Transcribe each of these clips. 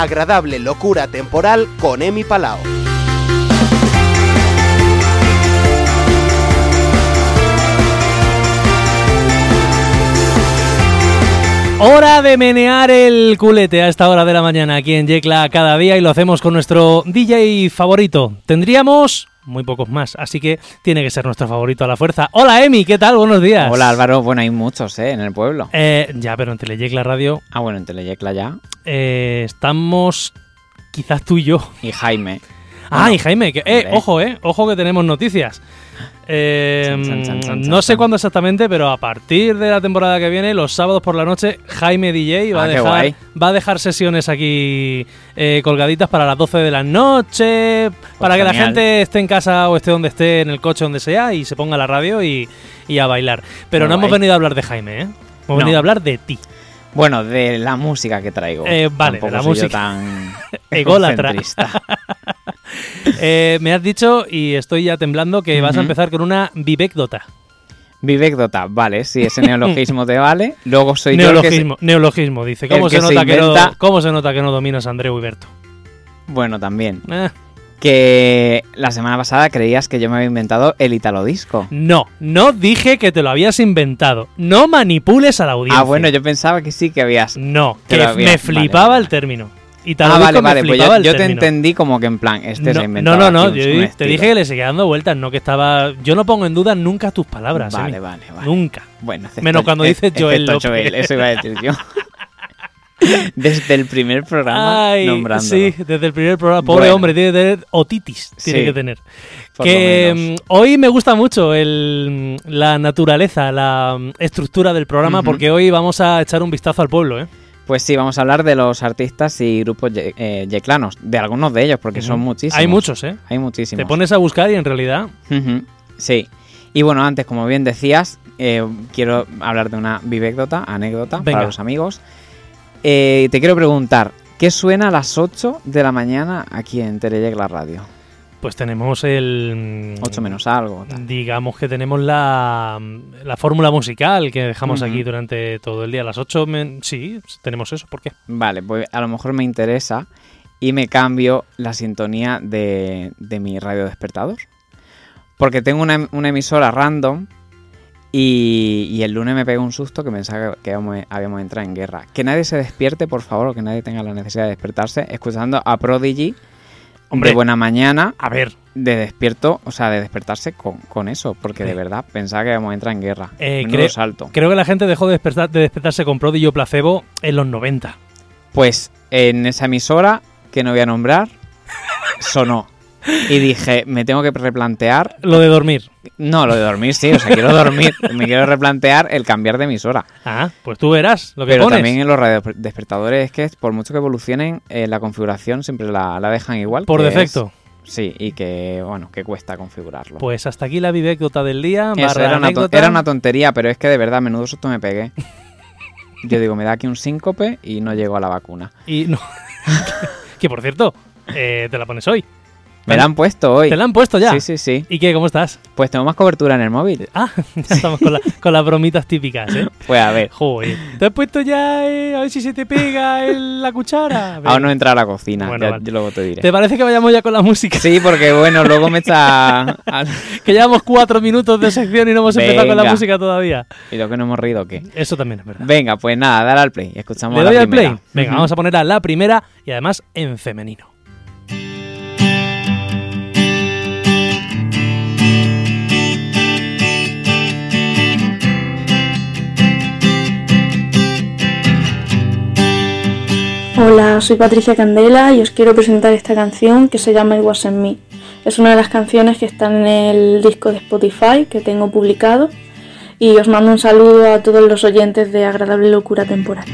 agradable locura temporal con Emi Palao. Hora de menear el culete a esta hora de la mañana aquí en Yecla cada día y lo hacemos con nuestro DJ favorito. Tendríamos muy pocos más, así que tiene que ser nuestro favorito a la fuerza. Hola Emi, ¿qué tal? Buenos días. Hola Álvaro, bueno, hay muchos, ¿eh? En el pueblo. Eh, ya, pero en Teleyecla Radio Ah, bueno, en Teleyecla ya. eh, estamos quizás tú y yo. Y Jaime. Ah, Bueno, y Jaime, que, eh, ojo, eh, ojo que tenemos noticias. Eh, Chan, chan, chan, chan, no sé cuándo exactamente, pero a partir de la temporada que viene, los sábados por la noche, Jaime DJ va, Ah, a, dejar, va a dejar sesiones aquí eh, colgaditas para las 12 de la noche, para que la gente esté en casa o esté donde esté, en el coche, donde sea, y se ponga la radio y, y a bailar. Pero Muy no hemos venido a hablar de Jaime, ¿eh? Hemos No. venido a hablar de ti. Bueno, de la música que traigo. Eh, vale, de la soy yo música. tan Ególatra. Eh, me has dicho, y estoy ya temblando, que vas a empezar con una vivecdota. Vivecdota, vale, sí, ese neologismo te vale. Luego soy yo el que se- Neologismo, neologismo, dice. ¿Cómo el se, que se nota que no, inventa- ¿Cómo se nota que no dominas a Andreu Iberto? Bueno, también. Eh, Que la semana pasada creías que yo me había inventado el Italo Disco. no, no dije que te lo habías inventado. No manipules a la audiencia. Ah, bueno, yo pensaba que sí que habías. No, que me flipaba vale, vale. el término. Y tal Ah, vale, vale, pues yo, te entendí como que en plan, este se No, inventado. no, no, no, yo un te estilo. dije que le seguía dando vueltas, no que estaba... Yo no pongo en duda nunca tus palabras, Vale, Emi. vale, vale. Nunca. Bueno, Menos cuando dices Joel. Joel, eso iba a decir yo. Desde el primer programa Ay, nombrándolo. sí, desde el primer programa. Pobre Bueno. hombre, tiene que tener otitis. Tiene Sí, que tener. Que mm, hoy me gusta mucho el, la naturaleza, la mm, estructura del programa, porque hoy vamos a echar un vistazo al pueblo, ¿eh? Pues sí, vamos a hablar de los artistas y grupos ye- eh, yeclanos, de algunos de ellos, porque son muchísimos. Hay muchos, ¿eh? Hay muchísimos. Te pones a buscar y en realidad... Sí. Y bueno, antes, como bien decías, eh, quiero hablar de una vivecdota, anécdota Venga. para los amigos. Eh, te quiero preguntar, ¿qué suena a las 8 de la mañana aquí en Teleyecla Radio? Pues tenemos el... 8 menos algo. tal. Digamos que tenemos la, la fórmula musical que dejamos aquí durante todo el día. A las 8, sí, tenemos eso. ¿Por qué? Vale, pues a lo mejor me interesa y me cambio la sintonía de, de mi radio despertador. Porque tengo una, una emisora random y, y el lunes me pegó un susto que pensaba que habíamos, habíamos entrado en guerra. Que nadie se despierte, por favor, o que nadie tenga la necesidad de despertarse escuchando a Prodigy Hombre. de buena mañana A ver, de despierto, o sea, de despertarse con, con eso, porque de verdad pensaba que íbamos a entrar en guerra. Eh, creo- salto. creo que la gente dejó de, despertar, de despertarse con Prodigy o Placebo en los 90. Pues en esa emisora, que no voy a nombrar, sonó. Y dije, me tengo que replantear. Lo de dormir. No, lo de dormir sí, o sea, quiero dormir. Me quiero replantear el cambiar de emisora. Ah, pues tú verás lo que Pero pones. también en los radiodespertadores es que por mucho que evolucionen, eh, la configuración siempre la, la dejan igual. Por es- defecto. sí, y que, bueno, que cuesta configurarlo. Pues hasta aquí la vivecdota del día. Eso, era, una era tontería, pero es que de verdad, menudo susto me pegué. Yo digo, me da aquí un síncope y no llego a la vacuna. Y no. que por cierto, eh, te la pones hoy. Me la han puesto hoy. Te la han puesto ya. Sí, sí, sí. ¿Y qué? ¿Cómo estás? Pues tengo más cobertura en el móvil. Ah, ya estamos con, la- con las bromitas típicas, ¿eh? Pues a ver, Joder. ¿Te has puesto ya eh, a ver si se te pega el- la cuchara? aún no he entrado a la cocina. Bueno, ya- vale. yo luego te diré. ¿Te parece que vayamos ya con la música? Sí, porque bueno, luego me está. Que llevamos cuatro minutos de sección y no hemos empezado con la música todavía. Y lo que no hemos rido, ¿qué? Eso también es verdad. Venga, pues nada, dale al play. Escuchamos ¿Le la doy al primera. play? Venga, vamos a poner a la primera y además en femenino. Hola, soy Patricia Candela y os quiero presentar esta canción que se llama It Wasn't Me. Es una de las canciones que están en el disco de Spotify que tengo publicado y os mando un saludo a todos los oyentes de Agradable Locura Temporal.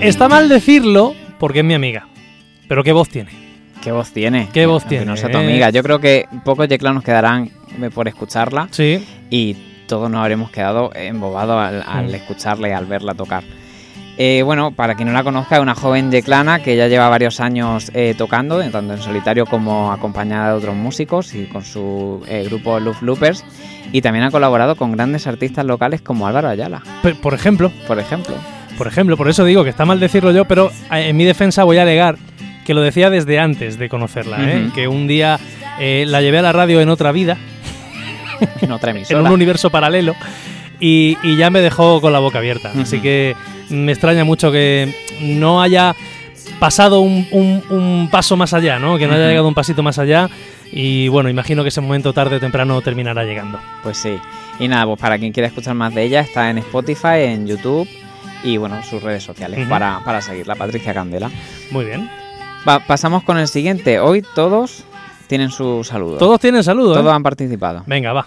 Está mal decirlo porque es mi amiga. Pero qué voz tiene. ¿Qué voz tiene? ¿Qué voz Aunque tiene? No sea tu amiga. Yo creo que pocos yeclanos quedarán eh, por escucharla Sí. y todos nos habremos quedado embobados al, al Mm. escucharla y al verla tocar. Eh, bueno, para quien no la conozca, es una joven yeclana que ya lleva varios años eh, tocando, tanto en solitario como acompañada de otros músicos y con su eh, grupo Love Loopers. Y también ha colaborado con grandes artistas locales como Álvaro Ayala, Por ejemplo, por ejemplo. Por ejemplo, por eso digo que está mal decirlo yo, pero eh, en mi defensa voy a alegar que lo decía desde antes de conocerla, ¿eh? Que un día eh, la llevé a la radio en otra vida, En otra en emisora. un universo paralelo, y, y ya me dejó con la boca abierta. Así que me extraña mucho que no haya pasado un, un- un paso más allá, ¿no? que no haya llegado un pasito más allá. Y bueno, imagino que ese momento tarde o temprano terminará llegando. Pues sí. Y nada, pues para quien quiera escuchar más de ella, está en Spotify, en YouTube y bueno, sus redes sociales para, para seguirla, Patricia Candela. Muy bien. Va, pasamos con el siguiente. Hoy todos tienen su saludo. Todos tienen saludo. ¿eh? Todos han participado. Venga, va.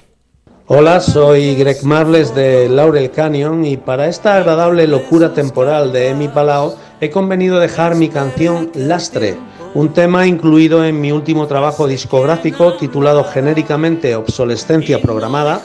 Hola, soy Greg Marles de Laurel Canyon y para esta agradable locura temporal de Emi Palao he convenido dejar mi canción Lastre, un tema incluido en mi último trabajo discográfico titulado genéricamente Obsolescencia Programada,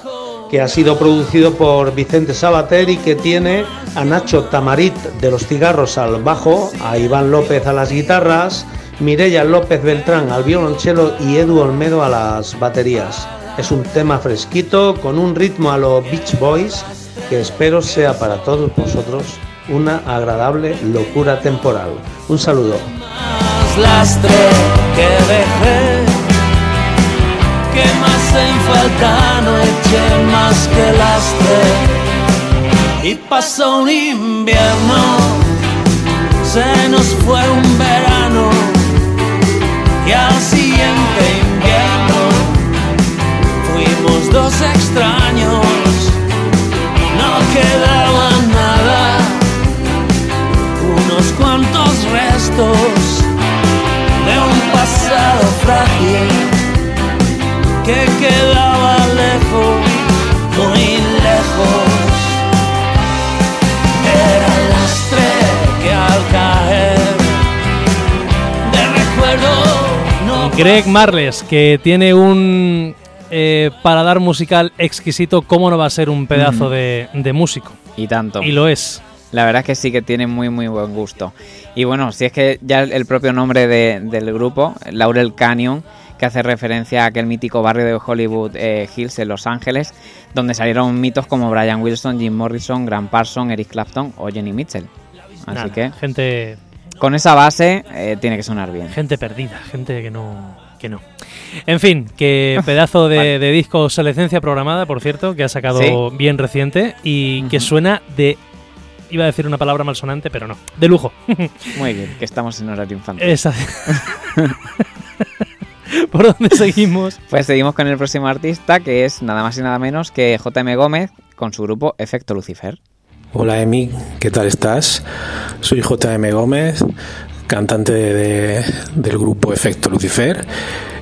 que ha sido producido por Vicente Sabater y que tiene a Nacho Tamarit de los cigarros al bajo, a Iván López a las guitarras, Mireya López Beltrán al violonchelo y Edu Olmedo a las baterías. Es un tema fresquito con un ritmo a los Beach Boys que espero sea para todos vosotros una agradable locura temporal. Un saludo. Más que lastre. Y pasó un invierno se nos fue un verano Greg Marles, que tiene un eh, paladar musical exquisito, ¿cómo no va a ser un pedazo de, de músico? Y tanto. Y lo es. La verdad es que sí que tiene muy muy buen gusto. Y bueno, si es que ya el, el propio nombre de- del grupo, Laurel Canyon, que hace referencia a aquel mítico barrio de Hollywood eh, Hills en Los Ángeles, donde salieron mitos como Brian Wilson, Jim Morrison, Grant Parson, Eric Clapton o Jenny Mitchell. Así Nada, que gente, con esa base eh, tiene que sonar bien. gente perdida, gente que no, que no. En fin, que pedazo de, Vale. de disco obsolescencia programada, por cierto, que ha sacado Sí. bien reciente y que suena de, iba a decir una palabra malsonante, pero no, de lujo. Muy bien, que estamos en horario infantil. Esa. ¿Por dónde seguimos? Pues seguimos con el próximo artista, que es nada más y nada menos que JM Gómez con su grupo Efecto Lucifer. Hola Emi, ¿qué tal estás? Soy JM Gómez, cantante de- del grupo Efecto Lucifer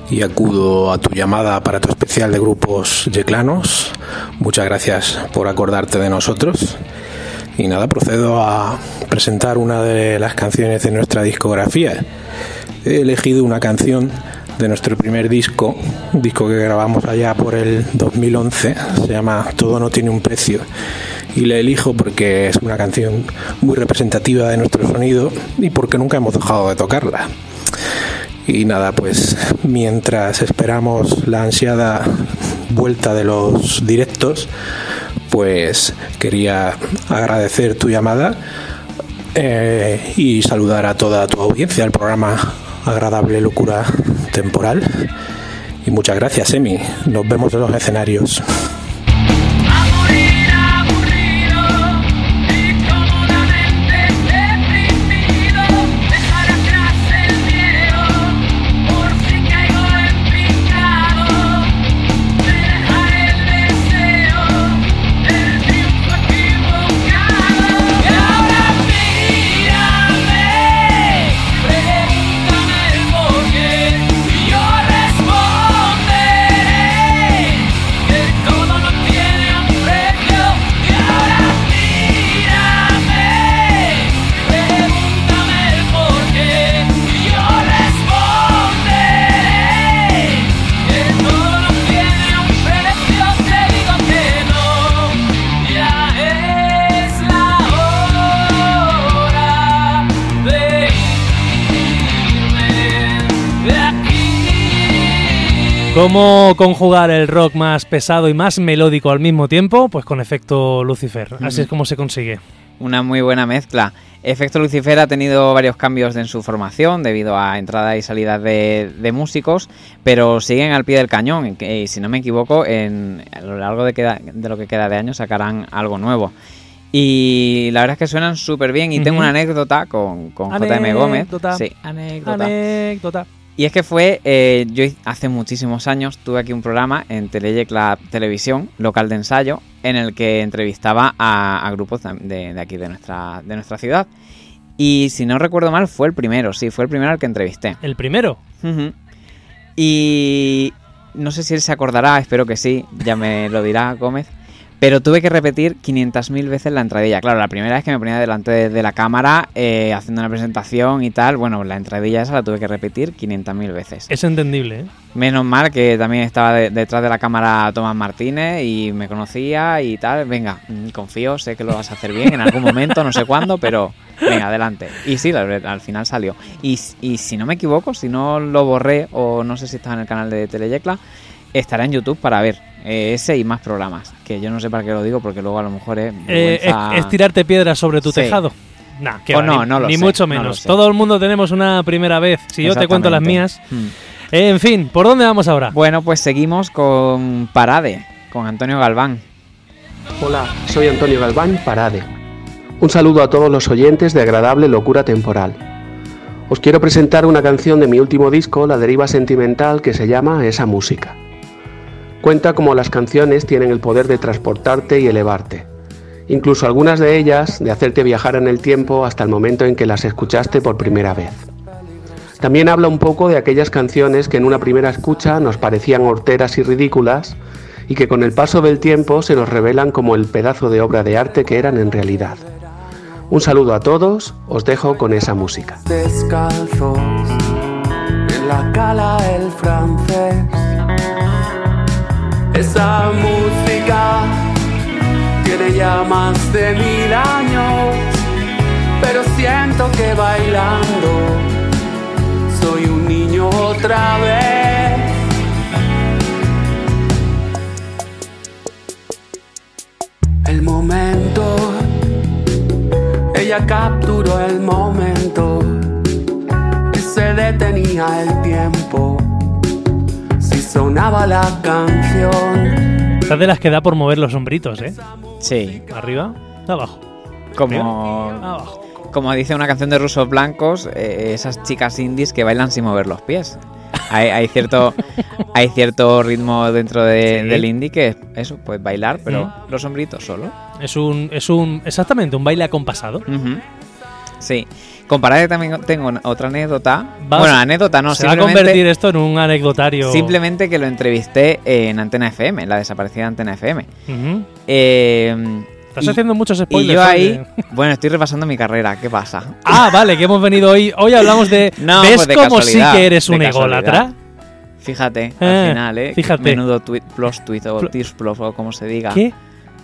y acudo a tu llamada para tu especial de grupos yeclanos. Muchas gracias por acordarte de nosotros. Y nada, procedo a presentar una de las canciones de nuestra discografía. He elegido una canción de nuestro primer disco, disco que grabamos allá por el 2011, se llama Todo no tiene un precio. Y la elijo porque es una canción muy representativa de nuestro sonido y porque nunca hemos dejado de tocarla. Y nada, pues mientras esperamos la ansiada vuelta de los directos, pues quería agradecer tu llamada eh, y saludar a toda tu audiencia al programa Agradable Locura Temporal. Y muchas gracias, Emi. Nos vemos en los escenarios. ¿Cómo conjugar el rock más pesado y más melódico al mismo tiempo? Pues con efecto Lucifer. Así es como se consigue. Una muy buena mezcla. Efecto Lucifer ha tenido varios cambios en su formación debido a entradas y salidas de, de músicos, pero siguen al pie del cañón. Y si no me equivoco, en, a lo largo de, queda- de lo que queda de año sacarán algo nuevo. Y la verdad es que suenan súper bien. Y tengo una anécdota con, con JM Gómez. Anécdota. Sí, anécdota. Anécdota. Y es que fue, eh, yo hace muchísimos años tuve aquí un programa en Teleyecla Televisión, local de ensayo, en el que entrevistaba a, a grupos de, de aquí de nuestra, de nuestra ciudad. Y si no recuerdo mal, fue el primero, sí, fue el primero al que entrevisté. El primero. Y no sé si él se acordará, espero que sí, ya me lo dirá Gómez. Pero tuve que repetir 500.000 veces la entradilla. Claro, la primera vez que me ponía delante de, de la cámara eh, haciendo una presentación y tal, bueno, la entradilla esa la tuve que repetir 500.000 veces. Es entendible, ¿eh? Menos mal que también estaba de- detrás de la cámara Tomás Martínez y me conocía y tal. Venga, mm, confío, sé que lo vas a hacer bien en algún momento, no sé cuándo, pero venga, adelante. Y sí, al final salió. Y, y si no me equivoco, si no lo borré o no sé si está en el canal de Teleyecla, estará en YouTube para ver eh, ese y más programas. Que yo no sé para qué lo digo porque luego a lo mejor es... Eh, vergüenza- es, es tirarte piedras sobre tu Sí. tejado. Nah, que O va, no, ni, no lo ni sé, mucho no lo menos. Todo el mundo tenemos una primera vez. Si yo te cuento las mías. Mm. Eh, en fin, ¿por dónde vamos ahora? Bueno, pues seguimos con Parade, con Antonio Galván. Hola, soy Antonio Galván, Parade. Un saludo a todos los oyentes de Agradable Locura Temporal. Os quiero presentar una canción de mi último disco, La Deriva Sentimental, que se llama Esa Música. Cuenta cómo las canciones tienen el poder de transportarte y elevarte. Incluso algunas de ellas de hacerte viajar en el tiempo hasta el momento en que las escuchaste por primera vez. También habla un poco de aquellas canciones que en una primera escucha nos parecían horteras y ridículas y que con el paso del tiempo se nos revelan como el pedazo de obra de arte que eran en realidad. Un saludo a todos, os dejo con esa música. descalzos en la cala el francés. Esa música tiene ya más de mil años, pero siento que bailando soy un niño otra vez. El momento ella capturó el momento y se detenía el tiempo. Sonaba la canción, Estas de las que da por mover los hombritos, ¿eh? Sí, Arriba, abajo. como, Abajo. como dice una canción de Rusos Blancos, eh, esas chicas indies que bailan sin mover los pies. Hay, hay cierto hay cierto ritmo dentro de- Sí. del indie que es eso, pues bailar, pero Mm. los hombritos solo. Es un, es un, exactamente, un baile acompasado. Sí. Comparado también tengo otra anécdota. Vas- bueno, anécdota no, Se va a convertir esto en un anecdotario. simplemente que lo entrevisté en Antena FM, en la desaparecida Antena FM. Eh, Estás y- haciendo muchos y spoilers. yo hoy ahí, bueno, estoy repasando mi carrera, ¿qué pasa? Ah, vale, que hemos venido hoy. Hoy hablamos de. No, ¿Ves pues de cómo sí que eres un ególatra? Fíjate, Eh, al final, ¿eh? fíjate. Menudo tweet, plus tweet o Pl- tis plus o como se diga. ¿Qué?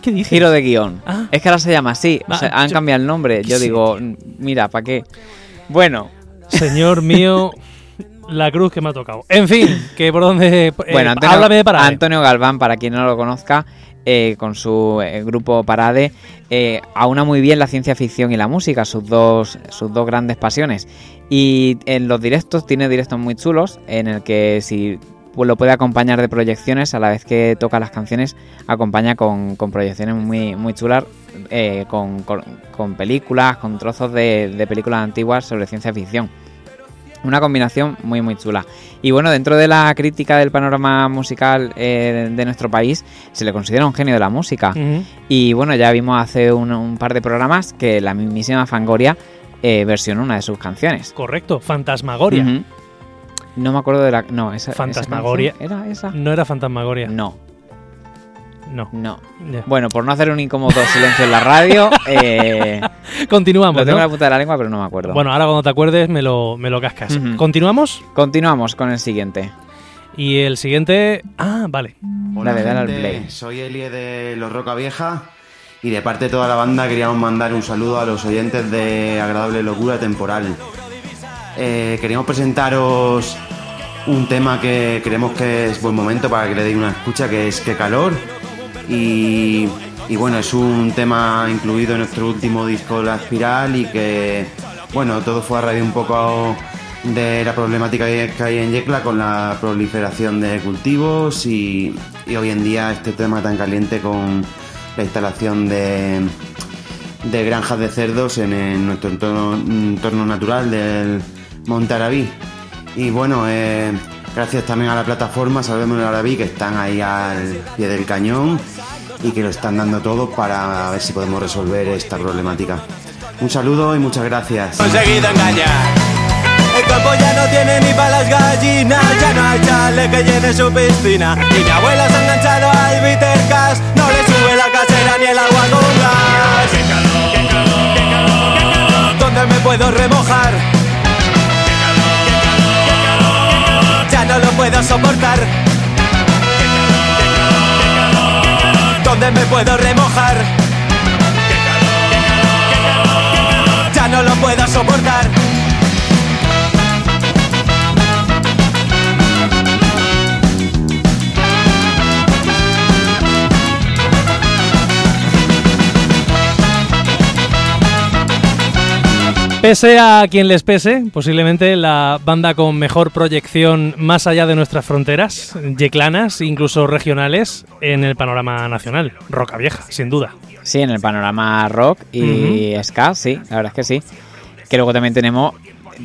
¿Qué dices? Giro de guion. Ah. Es que ahora se llama así. o sea, han yo- cambiado el nombre. Yo Sí. digo, mira, ¿para qué? Bueno, Señor mío, la cruz que me ha tocado. En fin, que por dónde. eh, bueno Antonio, háblame de Parade. Antonio Galván, para quien no lo conozca, eh, con su eh, grupo Parade, eh, aúna muy bien la ciencia ficción y la música, sus dos, sus dos grandes pasiones. Y en los directos, tiene directos muy chulos, en el que si pues, lo puede acompañar de proyecciones, a la vez que toca las canciones, acompaña con, con proyecciones muy, muy chulas, eh, con, con- con películas, con trozos de, de películas antiguas sobre ciencia ficción. Una combinación muy muy chula. Y bueno, dentro de la crítica del panorama musical eh, de nuestro país, se le considera un genio de la música. Y bueno, ya vimos hace un, un par de programas que la mismísima Fangoria eh, versionó una de sus canciones. Correcto, Fantasmagoria. No me acuerdo de la... No, esa, Fantasmagoria. ¿Era esa? No era Fantasmagoria. No, No. no. Bueno, por no hacer un incómodo silencio en la radio, eh, Continuamos. lo tengo ¿no? la punta de la lengua, pero no me acuerdo. Bueno, ahora cuando te acuerdes me lo, me lo cascas. Continuamos. Continuamos con el siguiente. Y el siguiente. Ah, vale. Hola, Dale, dale al play. Soy Elie de Los Roca Vieja y de parte de toda la banda queríamos mandar un saludo a los oyentes de Agradable Locura Temporal. Eh, queríamos presentaros un tema que creemos que es buen momento para que le deis una escucha, que es Qué calor. Y, y bueno, es un tema incluido en nuestro último disco La Espiral y que, bueno, todo fue a raíz un poco de la problemática que hay en Yecla con la proliferación de cultivos y, y hoy en día este tema tan caliente con la instalación de, de granjas de cerdos en, nuestro entorno natural del Monte Arabí. Y bueno, eh, gracias también a la plataforma Salvemos Arabí que están ahí al pie del cañón y que lo están dando todo para ver si podemos resolver esta problemática. Un saludo y muchas gracias. conseguido engañar. El campo ya no tiene ni para las gallinas, ya no hay chale que llene su piscina. Y mi abuela se ha enganchado al bitter cash, no le sube la casera ni el agua con gas. ¿Dónde me puedo remojar? No lo puedo soportar. ¿Dónde me puedo remojar? Ya no lo puedo soportar. Pese a quien les pese, posiblemente la banda con mejor proyección más allá de nuestras fronteras, yeclanas, incluso regionales, en el panorama nacional. Roca Vieja, sin duda. Sí, en el panorama rock y ska, sí, la verdad es que sí. Que luego también tenemos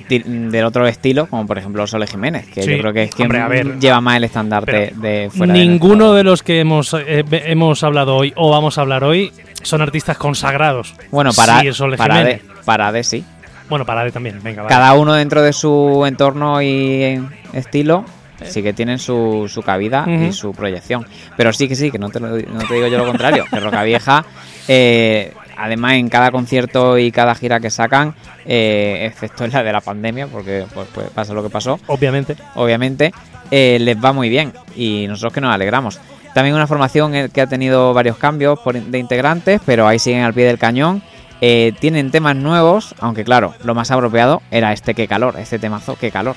del otro estilo, como por ejemplo Sole Jiménez, que Sí. yo creo que es quien Hombre, a ver. lleva más el estandarte de fuera Ninguno de los que hemos, eh, hemos hablado hoy o vamos a hablar hoy son artistas consagrados. Bueno, para, Sí, Sole para, Jiménez. de, para de sí. Bueno, Parade también, venga, vale. Cada uno dentro de su entorno y estilo sí que tienen su, su cabida y su proyección. Pero sí que sí, que no te, lo- no te digo yo lo contrario, que Roca Vieja, eh, además en cada concierto y cada gira que sacan, eh, excepto en la de la pandemia, porque pues, pues, pasa lo que pasó, Obviamente. obviamente, eh, les va muy bien y nosotros que nos alegramos. También una formación eh, que ha tenido varios cambios por- de integrantes, pero ahí siguen al pie del cañón. Eh, tienen temas nuevos, aunque claro, lo más apropiado era este qué calor, este temazo, qué calor.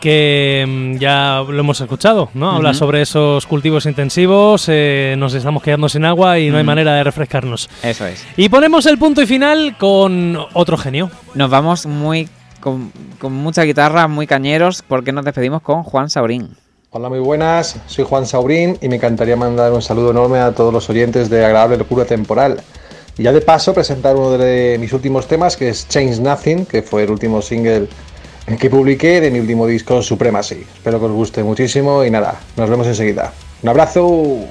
que mm, ya lo hemos escuchado, ¿no? Habla sobre esos cultivos intensivos, eh, nos estamos quedando sin agua y no hay manera de refrescarnos. Eso es. Y ponemos el punto y final con otro genio. Nos vamos muy con, con mucha guitarra, muy cañeros, porque nos despedimos con Juan Saurín. Hola, muy buenas. Soy Juan Saurín y me encantaría mandar un saludo enorme a todos los oyentes de Agradable Locura Temporal. Y ya de paso presentar uno de mis últimos temas que es Change Nothing, que fue el último single que publiqué de mi último disco Supremacy. Espero que os guste muchísimo y nada, nos vemos enseguida. Un abrazo.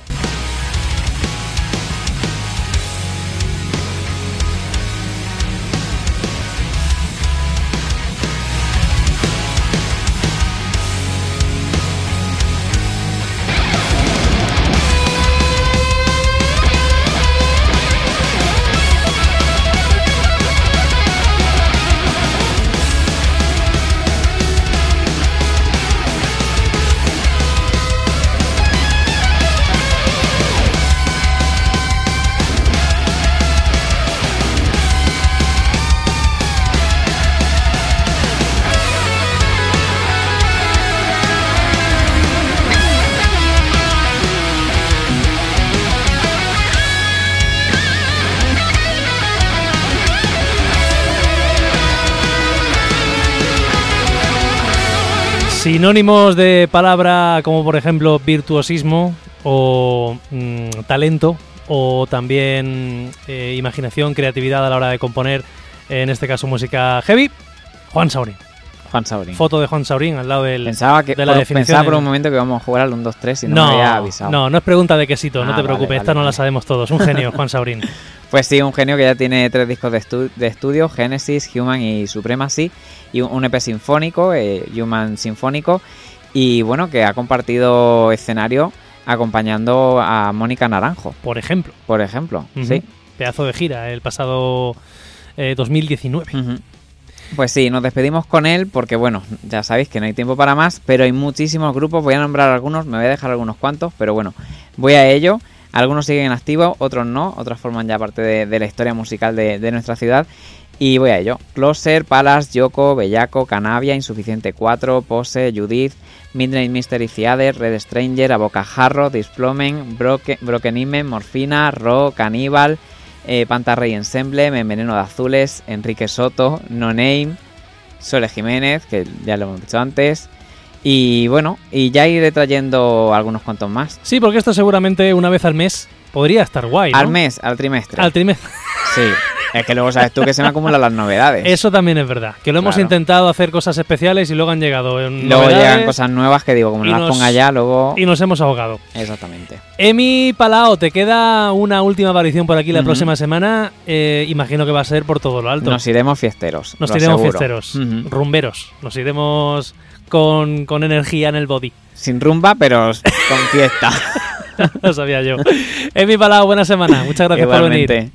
Sinónimos de palabra como por ejemplo virtuosismo o mm, talento o también eh, imaginación, creatividad a la hora de componer, en este caso música heavy, Juan Saurín. Juan Saurín. Foto de Juan Saurín al lado del, Pensaba que de la por, definición. pensaba por un momento que íbamos a jugar al 1, 2, 3 y no, me había avisado. no, no es pregunta de quesito, no Ah, te preocupes, vale, esta no la sabemos todos. Un genio, Juan Saurín. Pues sí, un genio que ya tiene tres discos de, estu- de estudio, Genesis, Human y Supremacy, y un, EP sinfónico, eh, Human Sinfónico, y bueno, que ha compartido escenario acompañando a Mónica Naranjo, Por ejemplo. por ejemplo. Sí. Pedazo de gira el pasado eh, 2019. Ujú. Pues sí, nos despedimos con él porque bueno, ya sabéis que no hay tiempo para más, pero hay muchísimos grupos, voy a nombrar algunos, me voy a dejar algunos cuantos, pero bueno, voy a ello. Algunos siguen en activo, otros no, otros forman ya parte de, la historia musical de, nuestra ciudad. Y voy a ello. Closer, Palas, Yoko, Bellaco, Canavia, Insuficiente 4, Pose, Judith, Midnight Mystery Theater, Red Stranger, Abocajarro, Displomen, Broken, Broken Ime, Morfina, Ro, Caníbal, eh, Pantarrey Ensemble, Enveneno de Azules, Enrique Soto, No Name, Sole Jiménez, que ya lo hemos dicho antes. Y bueno, y ya iré trayendo algunos cuantos más. Sí, porque esto seguramente una vez al mes podría estar guay. ¿no? Al mes, al trimestre. Al trimestre. Sí. Es que luego sabes tú que se me acumulan las novedades. Eso también es verdad. Que lo hemos Claro. intentado hacer cosas especiales y luego han llegado Luego llegan cosas nuevas que digo, como las nos- ponga ya, luego. y nos hemos ahogado. Exactamente. Emi Palao, te queda una última aparición por aquí la próxima semana. Eh, imagino que va a ser por todo lo alto. Nos iremos fiesteros. Nos iremos aseguro. fiesteros, rumberos. Nos iremos con, con energía en el body. Sin rumba, pero con fiesta. lo sabía yo. Emi Palao, buena semana. Muchas gracias por venir.